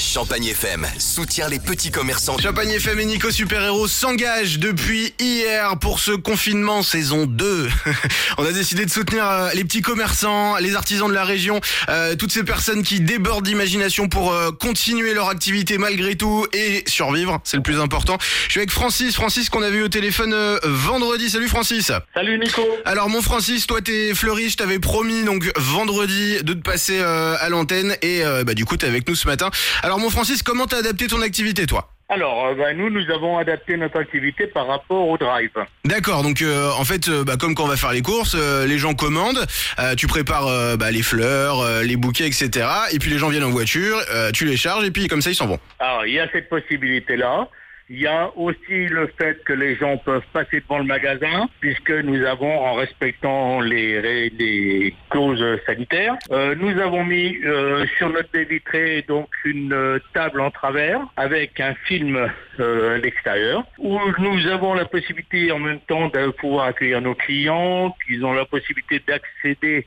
Champagne FM soutient les petits commerçants. Champagne FM et Nico Super Héros s'engagent depuis hier pour ce confinement saison 2. On a décidé de soutenir euh, les petits commerçants, les artisans de la région, euh, toutes ces personnes qui débordent d'imagination pour euh, continuer leur activité malgré tout et survivre, c'est le plus important. Je suis avec Francis, Francis qu'on a vu au téléphone euh, vendredi. Salut Francis. Salut Nico. Alors mon Francis, toi t'es fleuriste, je t'avais promis donc vendredi de te passer euh, à l'antenne et euh, bah du coup t'es avec nous ce matin. Alors mon Francis, comment t'as adapté ton activité toi? Alors, euh, bah, nous, nous avons adapté notre activité par rapport au drive. D'accord, donc euh, en fait, euh, bah, comme quand on va faire les courses, euh, les gens commandent, euh, tu prépares bah, les fleurs, euh, les bouquets, etc. Et puis les gens viennent en voiture, euh, tu les charges et puis comme ça ils s'en vont. Alors, il y a cette possibilité-là. Il y a aussi le fait que les gens peuvent passer devant le magasin, puisque nous avons, en respectant les, clauses sanitaires, euh, nous avons mis euh, sur notre baie vitrée donc une euh, table en travers avec un film à l'extérieur, où nous avons la possibilité en même temps de pouvoir accueillir nos clients, qu'ils ont la possibilité d'accéder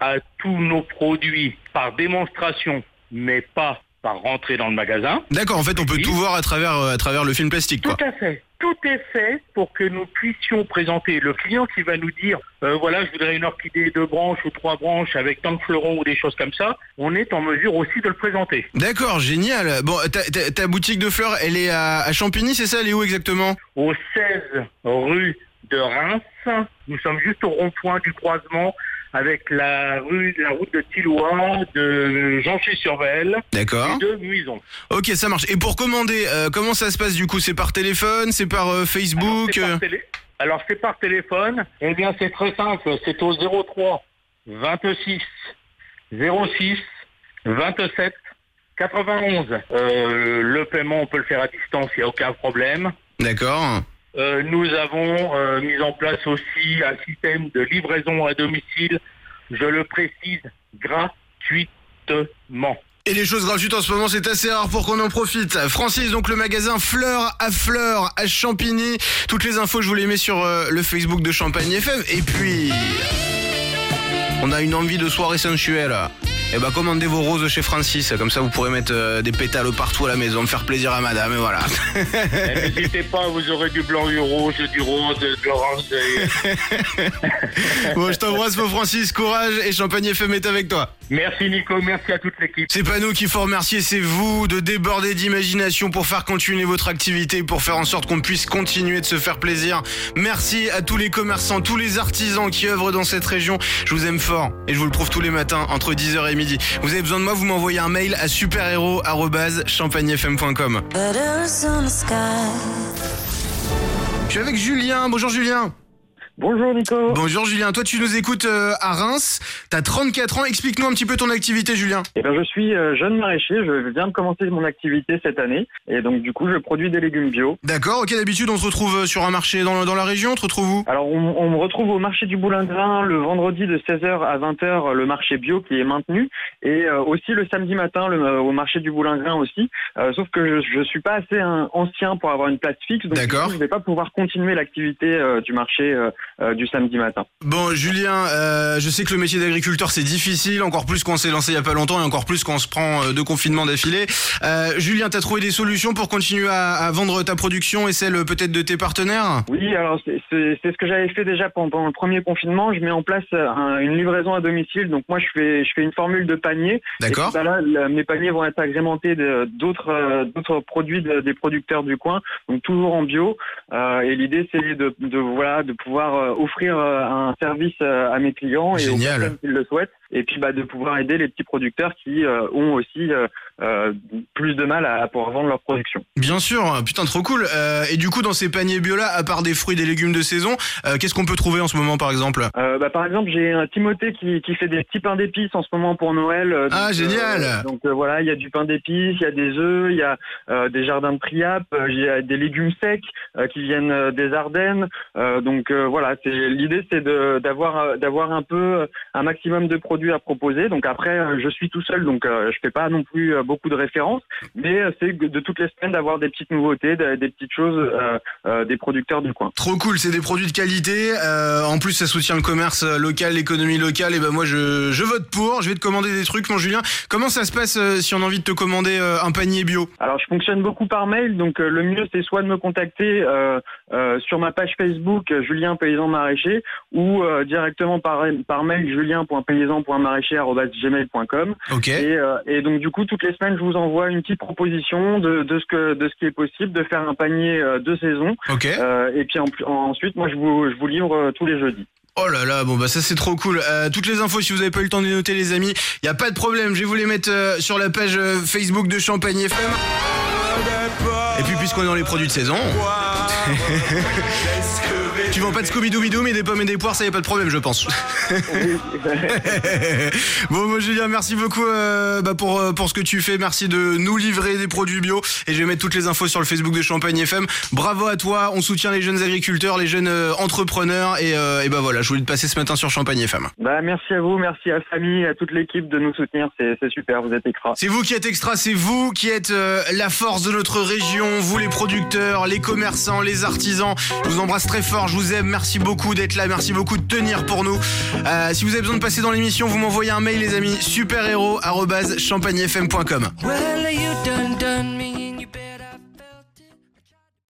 à tous nos produits par démonstration, mais pas par rentrer dans le magasin. D'accord, en fait on peut tout voir à travers, euh, à travers le film plastique quoi. Tout à fait. Tout est fait pour que nous puissions présenter le client qui va nous dire euh, voilà, je voudrais une orchidée deux branches ou trois branches avec tant de fleurons ou des choses comme ça. On est en mesure aussi de le présenter. D'accord, génial. Bon, ta, ta- ta boutique de fleurs, elle est à, à Champigny, c'est ça? Elle est où exactement? Au 16 rue de Reims, nous sommes juste au rond-point du croisement avec la rue, la route de Tillois, de Jean-Chez-sur-Velle D'accord. et de Muison. Ok, ça marche. Et pour commander, euh, comment ça se passe du coup? C'est par téléphone? C'est par euh, Alors, Facebook c'est par télé- Alors, c'est par téléphone. Eh bien, c'est très simple. C'est au 03 26 06 27 91. Euh, le paiement, on peut le faire à distance, il n'y a aucun problème. D'accord. Euh, nous avons euh, mis en place aussi un système de livraison à domicile, je le précise, gratuitement. Et les choses gratuites en ce moment, c'est assez rare pour qu'on en profite. Francis, donc le magasin Fleur à Fleur à Champigny. Toutes les infos, je vous les mets sur euh, le Facebook de Champagne FM. Et puis, on a une envie de soirée sensuelle. Eh ben, commandez vos roses chez Francis. Comme ça, vous pourrez mettre euh, des pétales partout à la maison, faire plaisir à madame. Et voilà. Eh, N'hésitez pas, vous aurez du blanc, du rouge, du rose, de l'orange. et- bon, je t'embrasse, mon Francis. Courage et Champagne FM est avec toi. Merci Nico, merci à toute l'équipe. C'est pas nous qu'il faut remercier, c'est vous de déborder d'imagination pour faire continuer votre activité, pour faire en sorte qu'on puisse continuer de se faire plaisir. Merci à tous les commerçants, tous les artisans qui œuvrent dans cette région. Je vous aime fort et je vous le prouve tous les matins entre 10h et midi. Vous avez besoin de moi, vous m'envoyez un mail à superhéros@champagnefm.com. Je suis avec Julien. Bonjour Julien. Bonjour Nico. Bonjour Julien. Toi tu nous écoutes euh, à Reims. T'as 34 ans. Explique-nous un petit peu ton activité Julien. Eh ben, je suis euh, jeune maraîcher, je viens de commencer mon activité cette année et donc du coup je produis des légumes bio. D'accord. Ok d'habitude on se retrouve euh, sur un marché dans, dans la région. On te retrouve où? Alors on, on me retrouve au marché du Boulingrin le vendredi de 16h à 20h le marché bio qui est maintenu et euh, aussi le samedi matin le- au marché du Boulingrin aussi. Euh, sauf que je, je suis pas assez hein, ancien pour avoir une place fixe donc D'accord. je vais pas pouvoir continuer l'activité euh, du marché euh, du samedi matin. Bon, Julien, euh, je sais que le métier d'agriculteur c'est difficile, encore plus quand on s'est lancé il y a pas longtemps et encore plus quand on se prend euh, deux confinements d'affilée. Euh, Julien, t'as trouvé des solutions pour continuer à, à vendre ta production et celle peut-être de tes partenaires? Oui, alors c'est ce que j'avais fait déjà pendant le premier confinement. Je mets en place un- une livraison à domicile. Donc moi, je fais je fais une formule de panier. D'accord. Là, là, mes paniers vont être agrémentés d'autres d'autres produits de- des producteurs du coin, donc toujours en bio. Et l'idée, c'est de, de voilà de pouvoir offrir euh, un service euh, à mes clients et aux personnes qui le souhaitent. Et puis bah, de pouvoir aider les petits producteurs qui euh, ont aussi euh, euh, plus de mal à, à pouvoir vendre leur production. Bien sûr, putain trop cool. Euh, et du coup, dans ces paniers bio là, à part des fruits et des légumes de saison, euh, qu'est-ce qu'on peut trouver en ce moment par exemple? Euh, bah, par exemple, j'ai un Timothée qui, qui fait des petits pains d'épices en ce moment pour Noël. euh, Ah, génial. euh, donc euh, voilà, il y a du pain d'épices, il y a des œufs, il y a euh, des jardins de Priap, euh, il y a des légumes secs euh, qui viennent euh, des Ardennes. Euh, donc euh, voilà, l'idée, c'est d'avoir euh, d'avoir un peu euh, un maximum de produits à proposer. Donc après, euh, je suis tout seul, donc je fais pas non plus beaucoup de références, mais c'est de toutes les semaines d'avoir des petites nouveautés, de- des petites choses euh, des producteurs du coin. Trop cool, c'est des produits de qualité. euh, en plus, ça soutient le commerce. local, l'économie locale, et ben moi je, je vote pour. Je vais te commander des trucs, mon Julien. Comment ça se passe si on a envie de te commander un panier bio? Alors je fonctionne beaucoup par mail, donc le mieux c'est soit de me contacter euh, sur ma page Facebook Julien Paysan Maraîcher ou euh, directement par, par mail julien.paysan.maraîcher@gmail.com. Ok. Et, euh, et donc du coup toutes les semaines je vous envoie une petite proposition de, de ce que de ce qui est possible de faire un panier euh, de saison. Ok. Euh, et puis en ensuite moi je vous je vous livre euh, tous les jeudis. Oh là là, bon bah ça c'est trop cool. Euh, toutes les infos, si vous avez pas eu le temps de les noter les amis, il y a pas de problème, je vais vous les mettre euh, sur la page euh, Facebook de Champagne FM. Et puis puisqu'on est dans les produits de saison, tu vends pas de Scooby-Doo mais des pommes et des poires, ça y a pas de problème je pense. bon moi Julien, merci beaucoup euh, bah, pour, euh, pour ce que tu fais, merci de nous livrer des produits bio et je vais mettre toutes les infos sur le Facebook de Champagne FM. Bravo à toi, on soutient les jeunes agriculteurs, les jeunes euh, entrepreneurs et, euh, et bah voilà, je voulais te passer ce matin sur Champagne FM. bah merci à vous, merci à Famille, à toute l'équipe de nous soutenir, c'est c'est super, vous êtes extra. C'est vous qui êtes extra, c'est vous qui êtes euh, la force de notre région, vous les producteurs, les commerçants, les artisans. Je vous embrasse très fort, je vous aime, merci beaucoup d'être là, merci beaucoup de tenir pour nous. Euh, si vous avez besoin de passer dans l'émission, vous m'envoyez un mail les amis, superhéros@champagnefm.com.